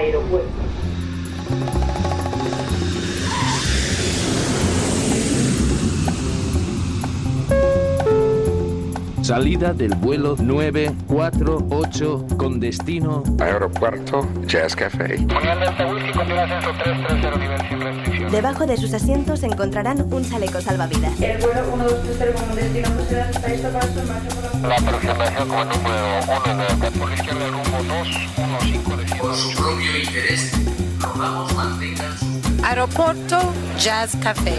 aeropuerto. Salida del vuelo 948 con destino Aeropuerto Jazz Café. Debajo de sus asientos encontrarán un chaleco salvavidas. El vuelo 1230 con destino está para por la... La aproximación con número 1 de por la izquierda rumbo 2, 15 Por su propio interés, rogamos mantengan su Aeropuerto Jazz Café.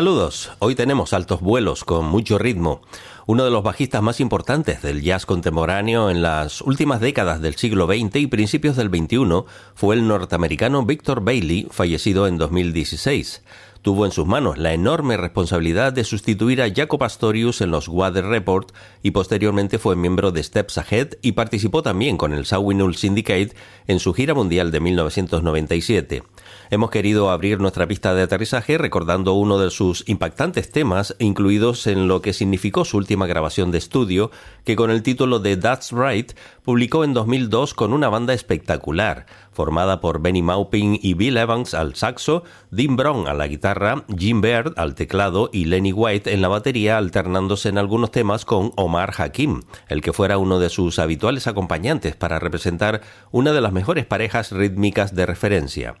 Saludos, hoy tenemos altos vuelos con mucho ritmo. Uno de los bajistas más importantes del jazz contemporáneo en las últimas décadas del siglo XX y principios del XXI fue el norteamericano Victor Bailey, fallecido en 2016 tuvo en sus manos la enorme responsabilidad de sustituir a Jaco Pastorius en los Weather Report y posteriormente fue miembro de Steps Ahead y participó también con el Sawinul Syndicate en su gira mundial de 1997. Hemos querido abrir nuestra pista de aterrizaje recordando uno de sus impactantes temas incluidos en lo que significó su última grabación de estudio, que con el título de That's Right publicó en 2002 con una banda espectacular, formada por Benny Maupin y Bill Evans al saxo, Dean Brown a la guitarra, Jim Baird al teclado y Lenny White en la batería, alternándose en algunos temas con Omar Hakim, el que fuera uno de sus habituales acompañantes para representar una de las mejores parejas rítmicas de referencia.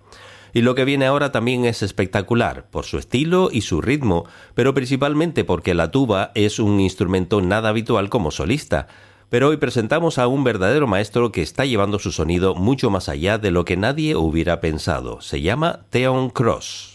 Y lo que viene ahora también es espectacular, por su estilo y su ritmo, pero principalmente porque la tuba es un instrumento nada habitual como solista. Pero hoy presentamos a un verdadero maestro que está llevando su sonido mucho más allá de lo que nadie hubiera pensado. Se llama Theon Cross.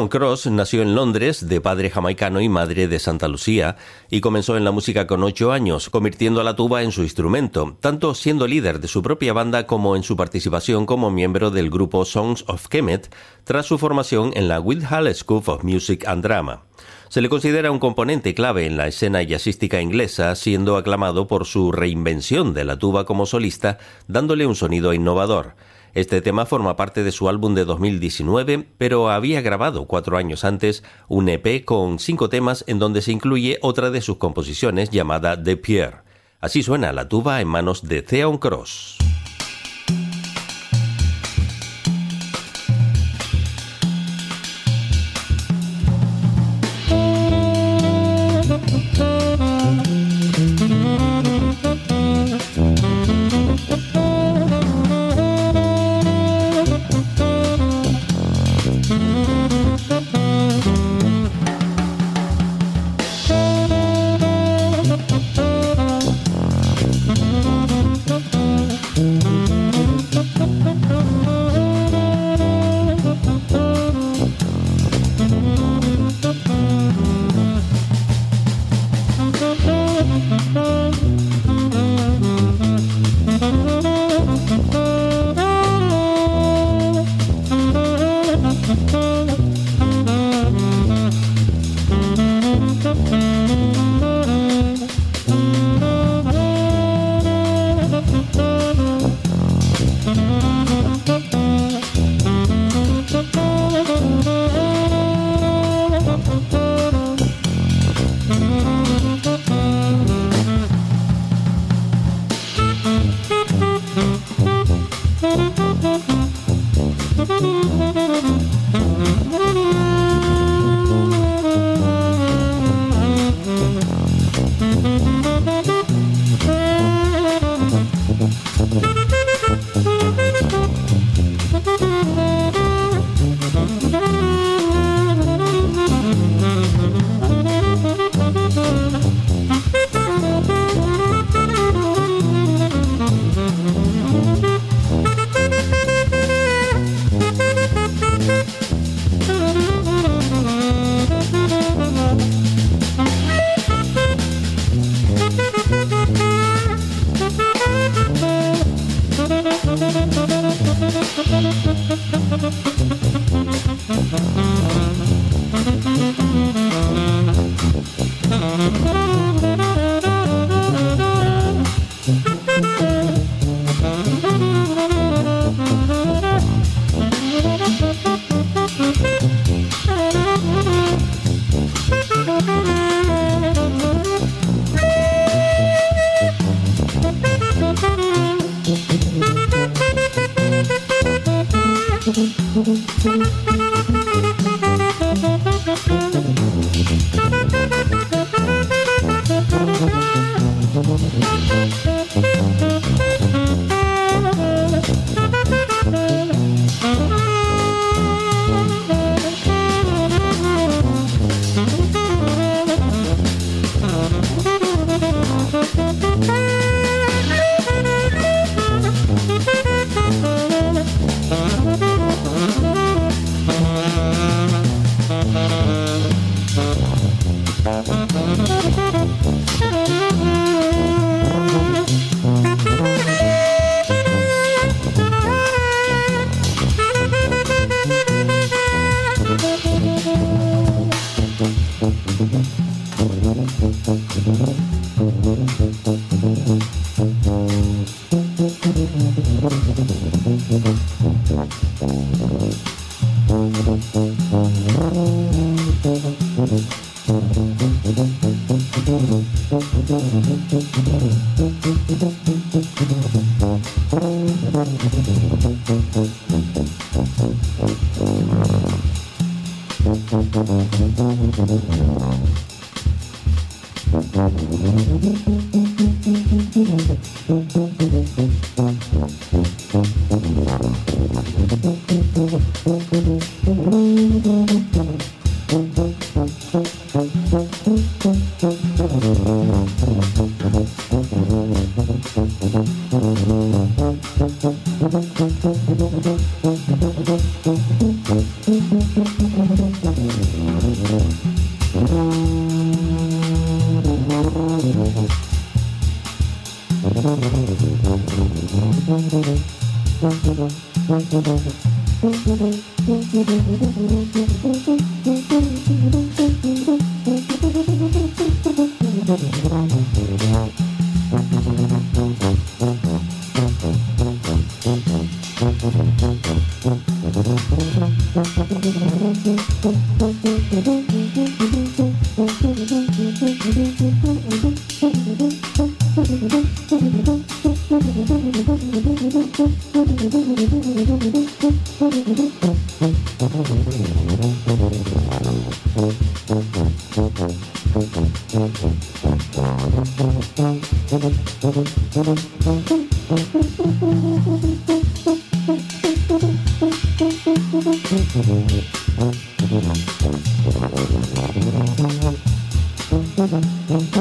Theon Cross nació en Londres de padre jamaicano y madre de Santa Lucía y comenzó en la música con ocho años, convirtiendo la tuba en su instrumento, tanto siendo líder de su propia banda como en su participación como miembro del grupo Songs of Kemet tras su formación en la Whitehall School of Music and Drama. Se le considera un componente clave en la escena jazzística inglesa, siendo aclamado por su reinvención de la tuba como solista, dándole un sonido innovador. Este tema forma parte de su álbum de 2019, pero había grabado cuatro años antes un EP con cinco temas en donde se incluye otra de sus composiciones llamada The Pierre. Así suena la tuba en manos de Theon Cross.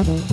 Por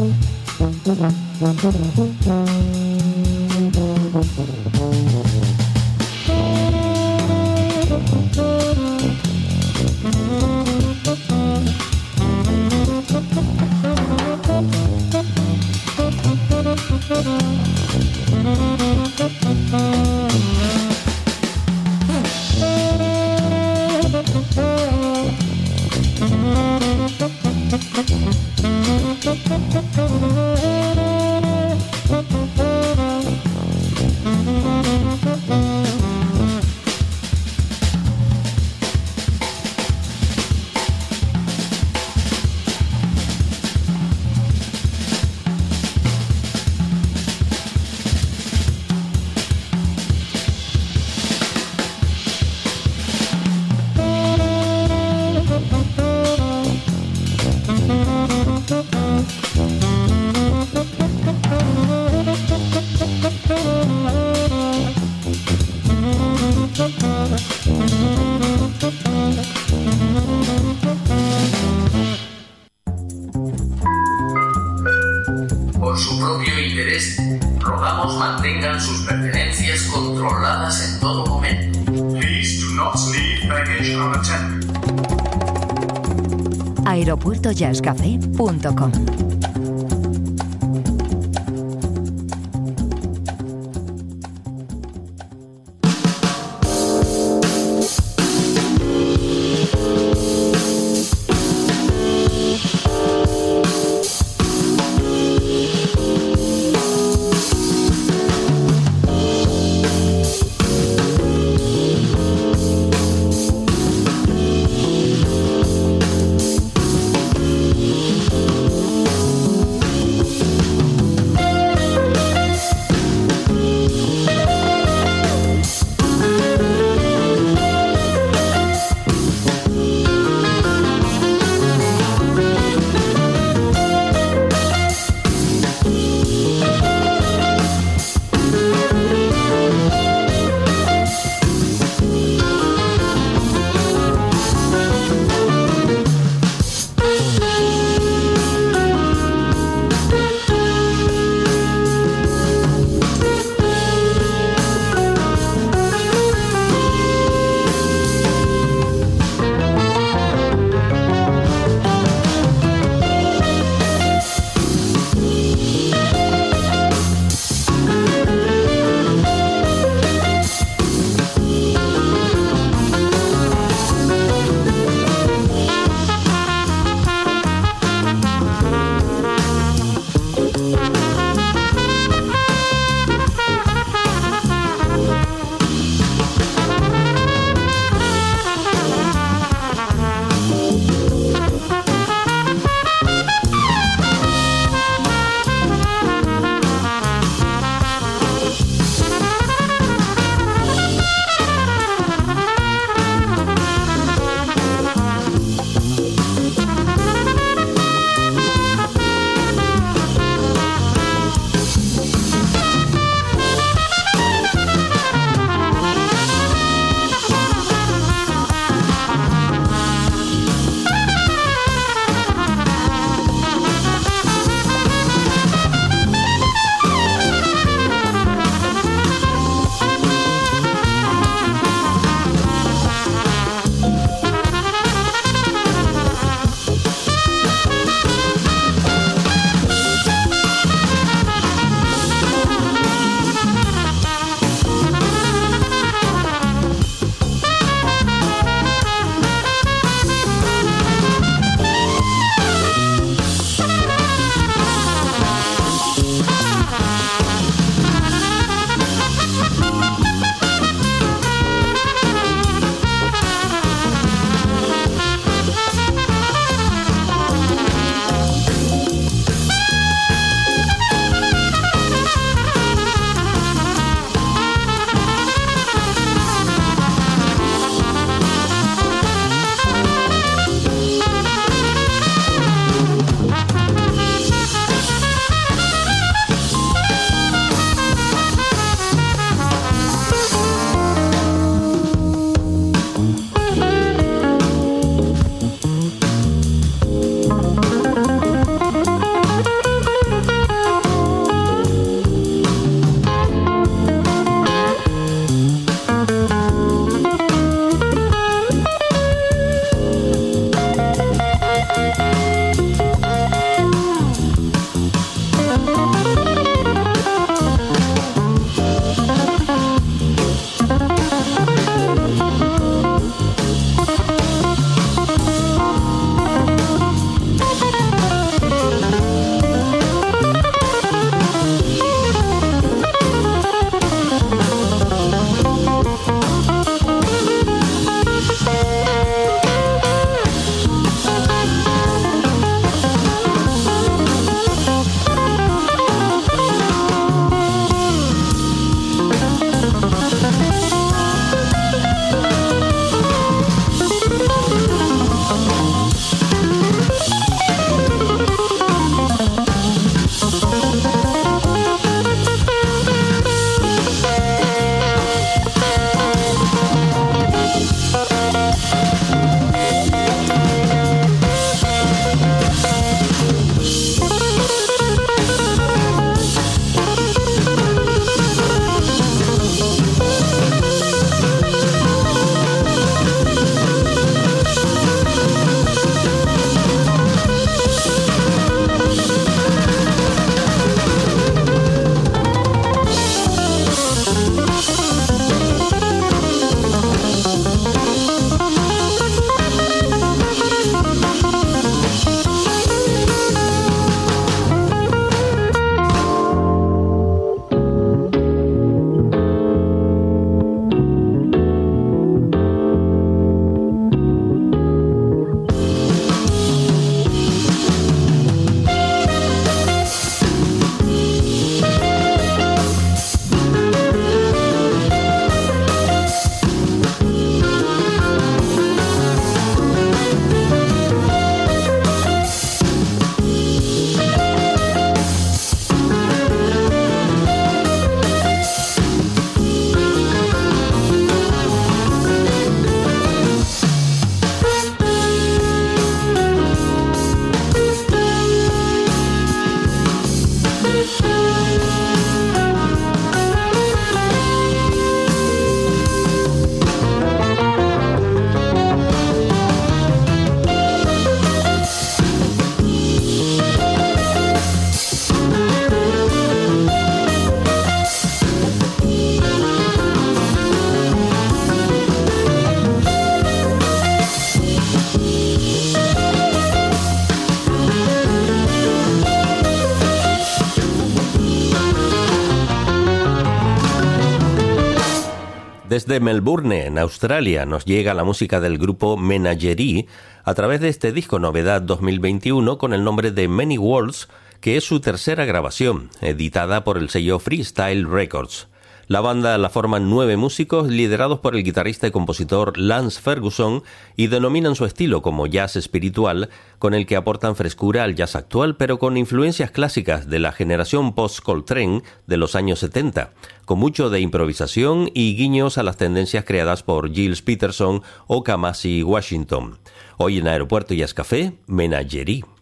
Desde Melbourne, en Australia, nos llega la música del grupo Menagerie a través de este disco novedad 2021 con el nombre de Many Worlds, que es su tercera grabación, editada por el sello Freestyle Records. La banda la forman nueve músicos liderados por el guitarrista y compositor Lance Ferguson y denominan su estilo como jazz espiritual, con el que aportan frescura al jazz actual pero con influencias clásicas de la generación post-Coltrane de los años 70, con mucho de improvisación y guiños a las tendencias creadas por Gilles Peterson o Kamasi Washington. Hoy en Aeropuerto Jazz Café, Menagerie.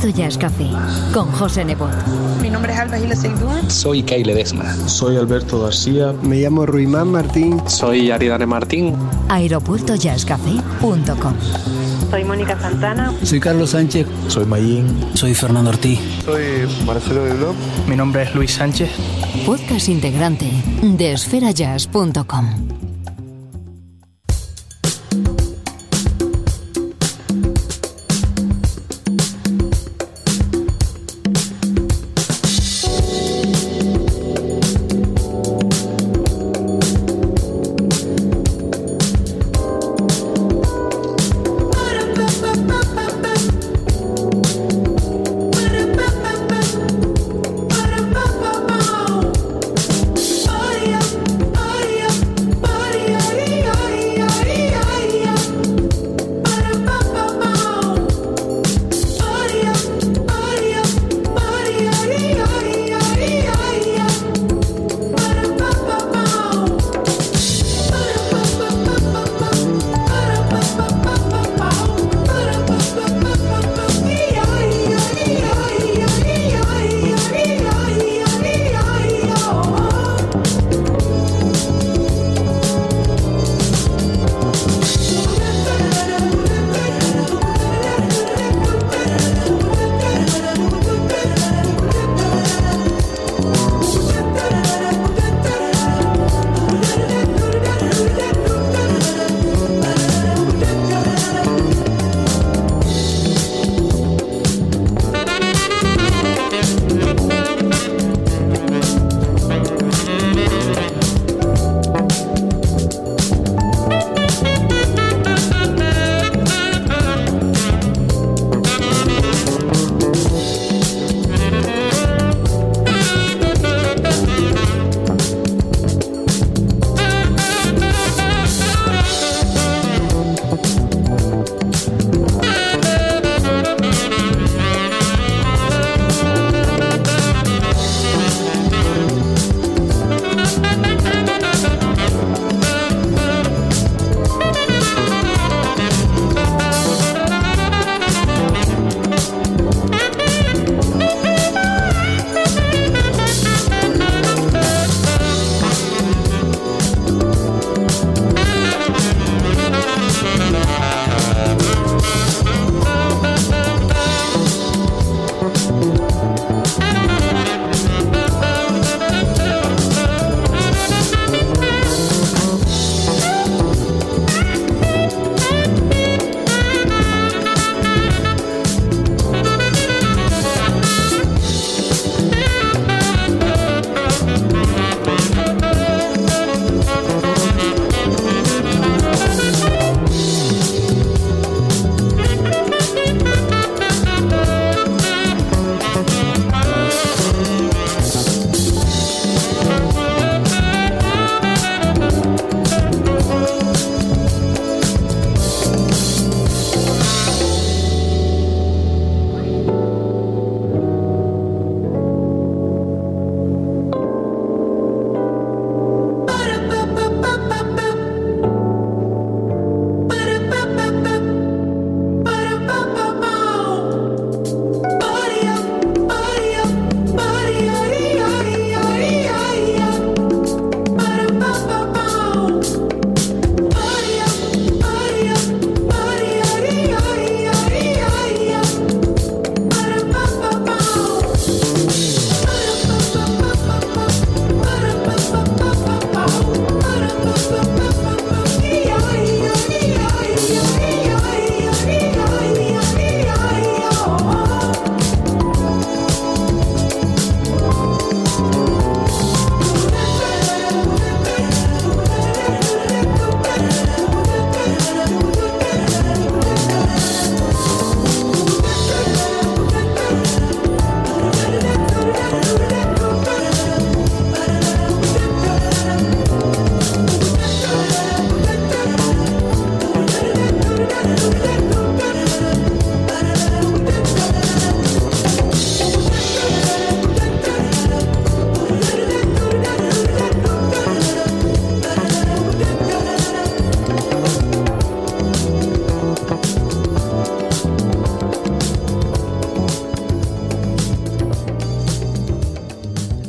Aeropuerto Jazz Café con José Nebot. Mi nombre es Alba Gila Seidún. Soy Kyle Desma. Soy Alberto García. Me llamo Ruimán Martín. Soy Aridane Martín. Aeropuertojazzcafé.com Soy Mónica Santana. Soy Carlos Sánchez. Soy Mayín. Soy Fernando Ortiz. Soy Marcelo de Blog. Mi nombre es Luis Sánchez. Podcast integrante de esferajazz.com.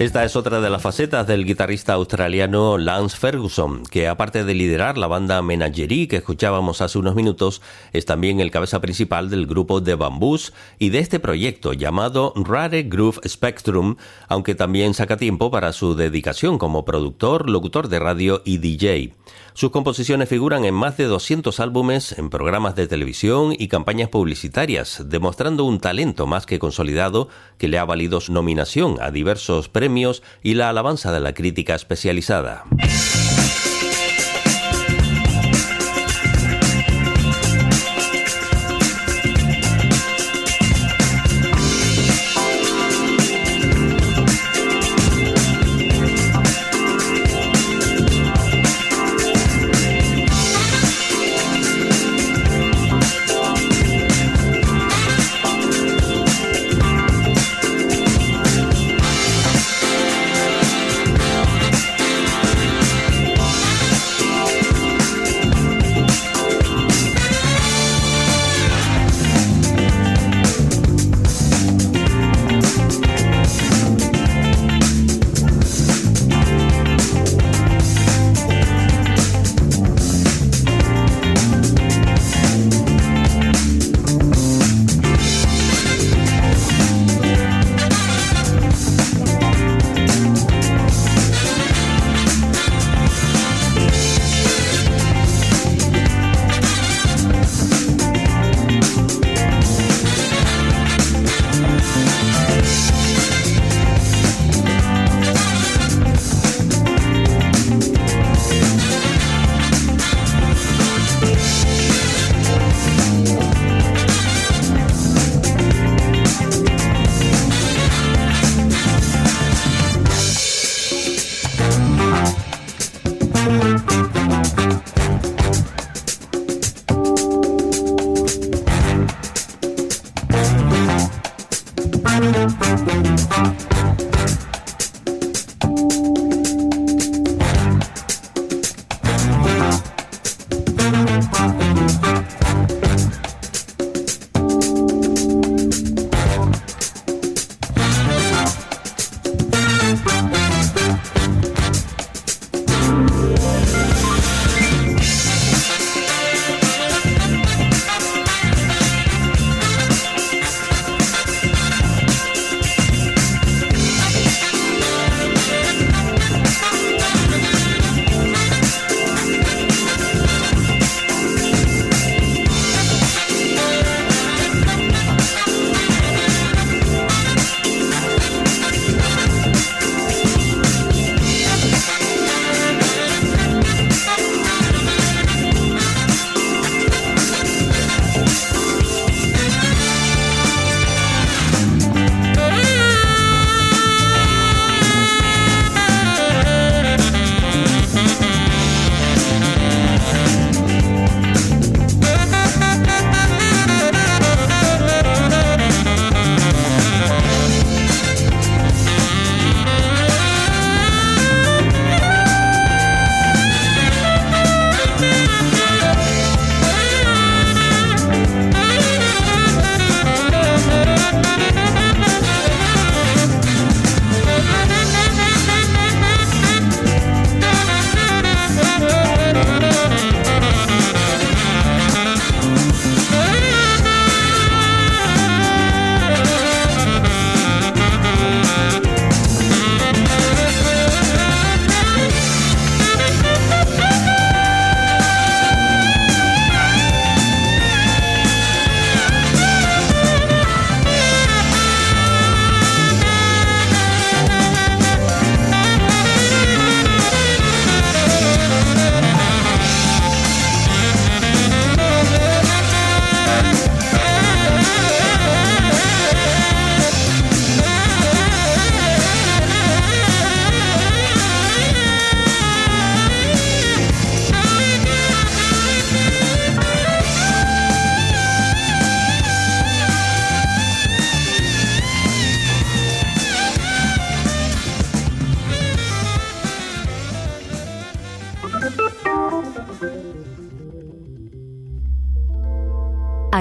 Esta es otra de las facetas del guitarrista australiano Lance Ferguson, que aparte de liderar la banda Menagerie que escuchábamos hace unos minutos, es también el cabeza principal del grupo The Bamboos y de este proyecto llamado Rare Groove Spectrum, aunque también saca tiempo para su dedicación como productor, locutor de radio y DJ. Sus composiciones figuran en más de 200 álbumes, en programas de televisión y campañas publicitarias, demostrando un talento más que consolidado que le ha valido su nominación a diversos premios y la alabanza de la crítica especializada.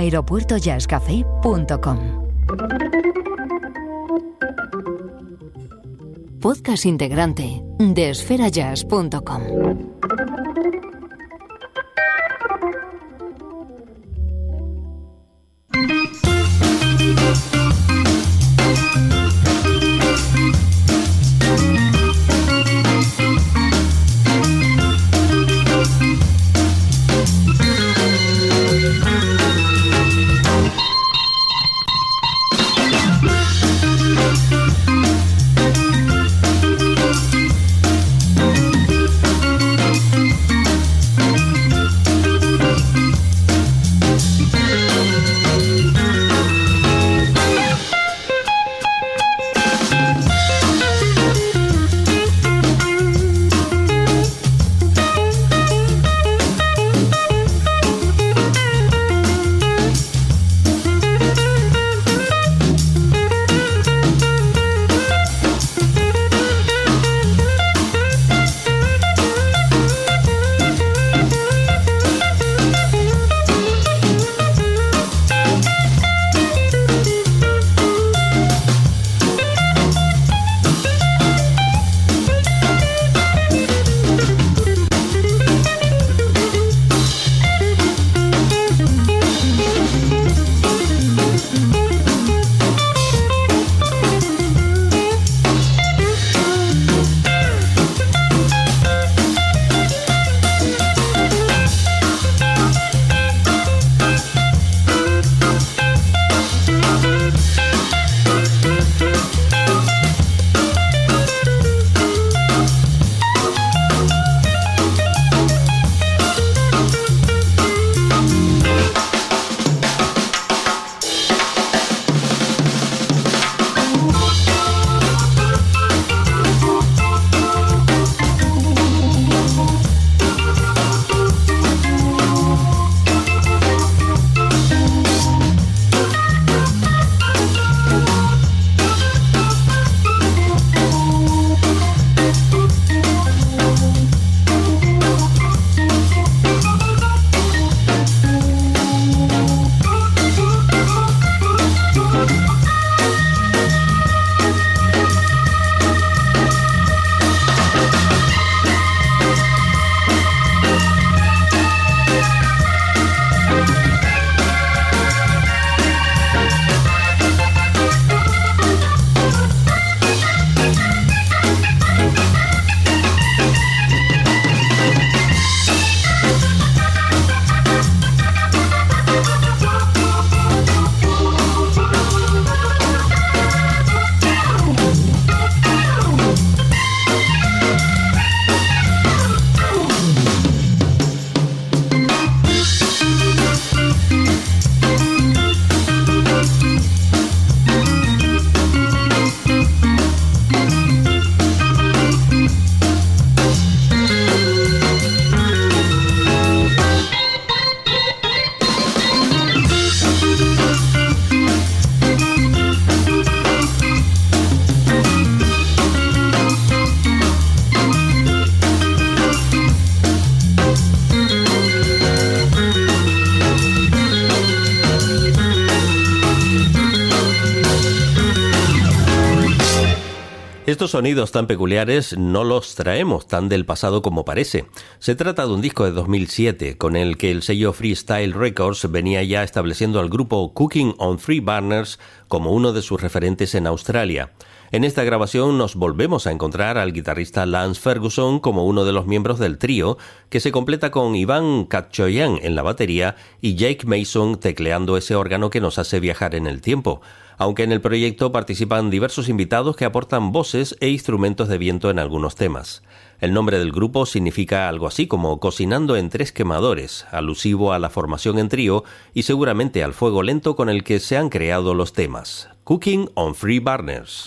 aeropuertojazzcafé.com podcast integrante de esferajazz.com. Sonidos tan peculiares no los traemos tan del pasado como parece. Se trata de un disco de 2007 con el que el sello Freestyle Records venía ya estableciendo al grupo Cooking on Free Burners como uno de sus referentes en Australia. En esta grabación nos volvemos a encontrar al guitarrista Lance Ferguson como uno de los miembros del trío, que se completa con Iván Katchoyan en la batería y Jake Mason tecleando ese órgano que nos hace viajar en el tiempo aunque en el proyecto participan diversos invitados que aportan voces e instrumentos de viento en algunos temas. El nombre del grupo significa algo así como cocinando en tres quemadores, alusivo a la formación en trío y seguramente al fuego lento con el que se han creado los temas. Cooking on Free Burners.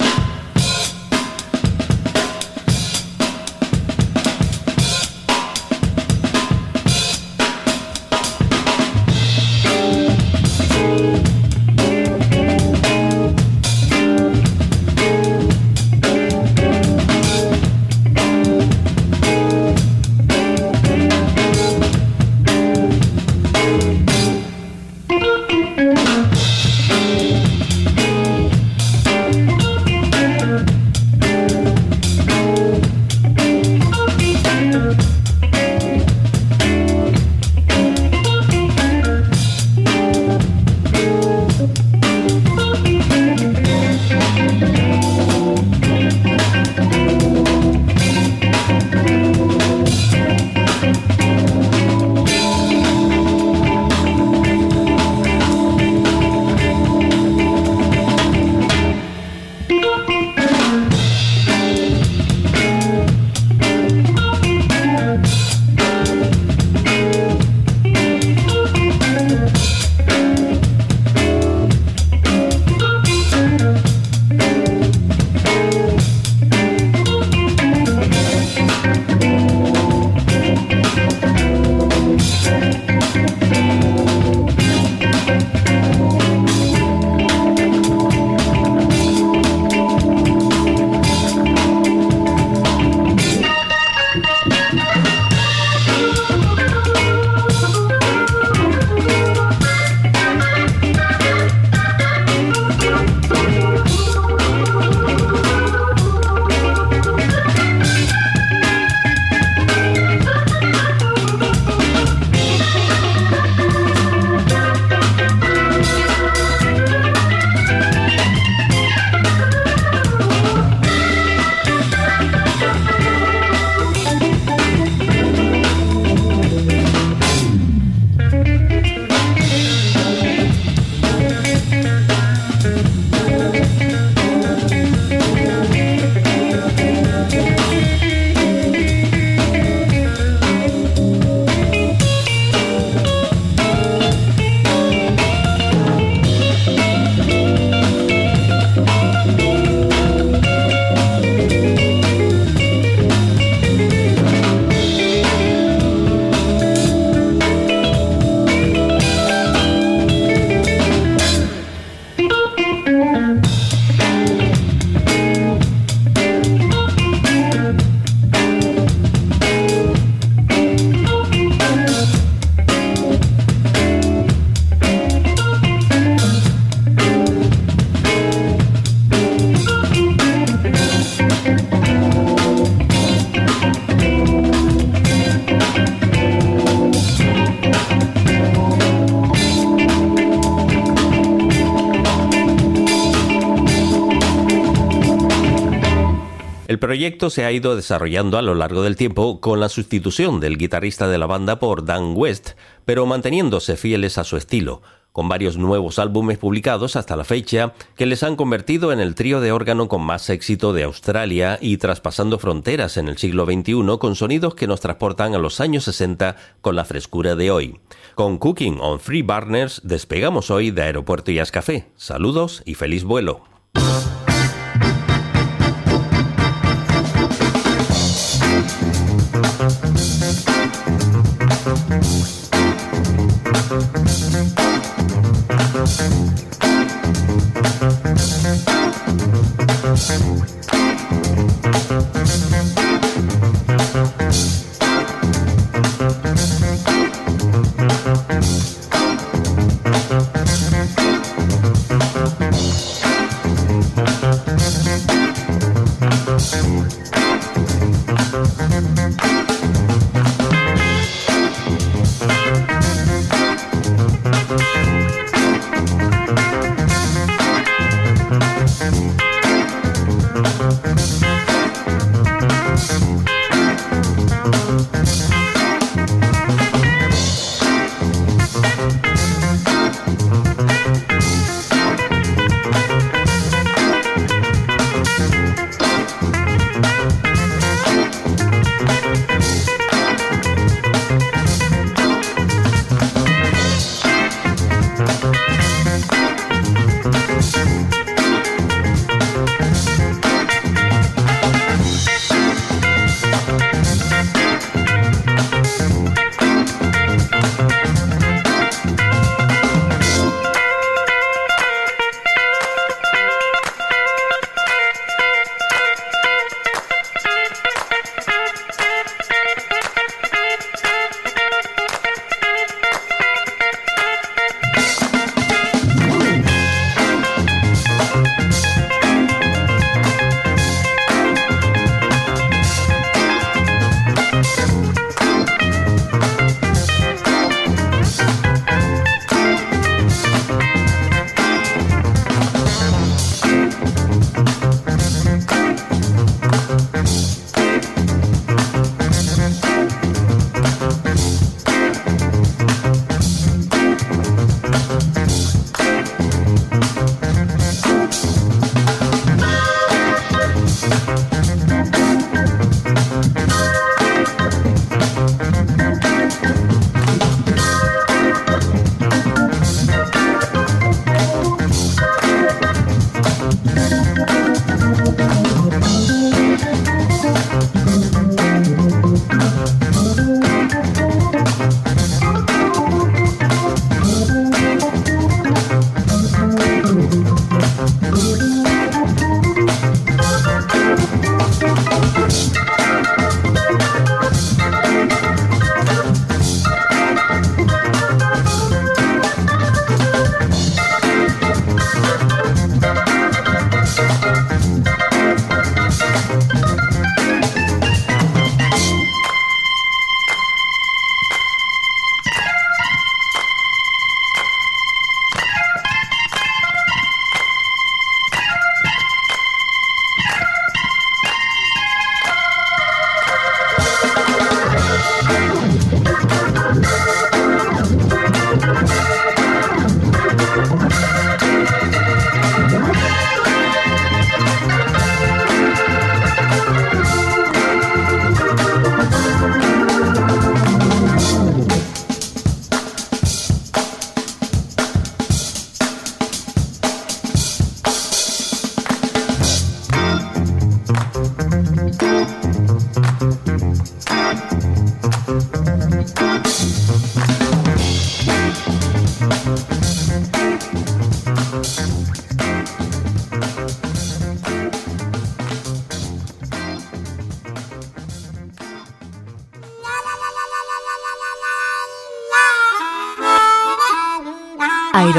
Proyecto se ha ido desarrollando a lo largo del tiempo con la sustitución del guitarrista de la banda por Dan West, pero manteniéndose fieles a su estilo, con varios nuevos álbumes publicados hasta la fecha que les han convertido en el trío de órgano con más éxito de Australia y traspasando fronteras en el siglo XXI con sonidos que nos transportan a los años 60 con la frescura de hoy. Con Cooking on Free Burners despegamos hoy de Aeropuerto y Café. Saludos y feliz vuelo. Thank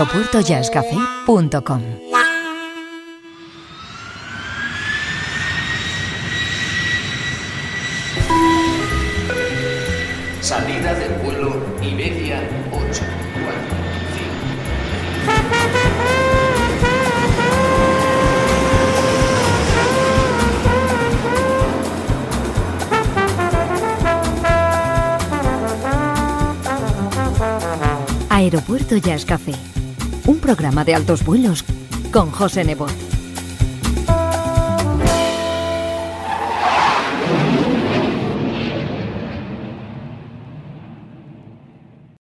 aeropuertojazzcafé.com Salida del vuelo Iberia 845. Aeropuerto Jazz Café programa de altos vuelos con José Nebot.